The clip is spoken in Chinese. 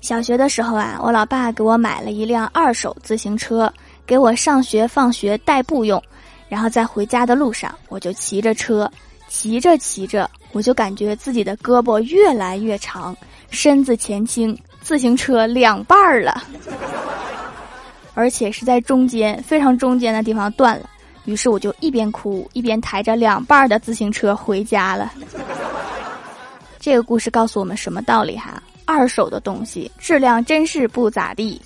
小学的时候啊，我老爸给我买了一辆二手自行车，给我上学放学代步用。然后在回家的路上，我就骑着车，骑着骑着，我就感觉自己的胳膊越来越长，身子前倾，自行车两半儿了，而且是在中间非常中间的地方断了。于是我就一边哭一边抬着两半儿的自行车回家了。这个故事告诉我们什么道理哈？二手的东西质量真是不咋地。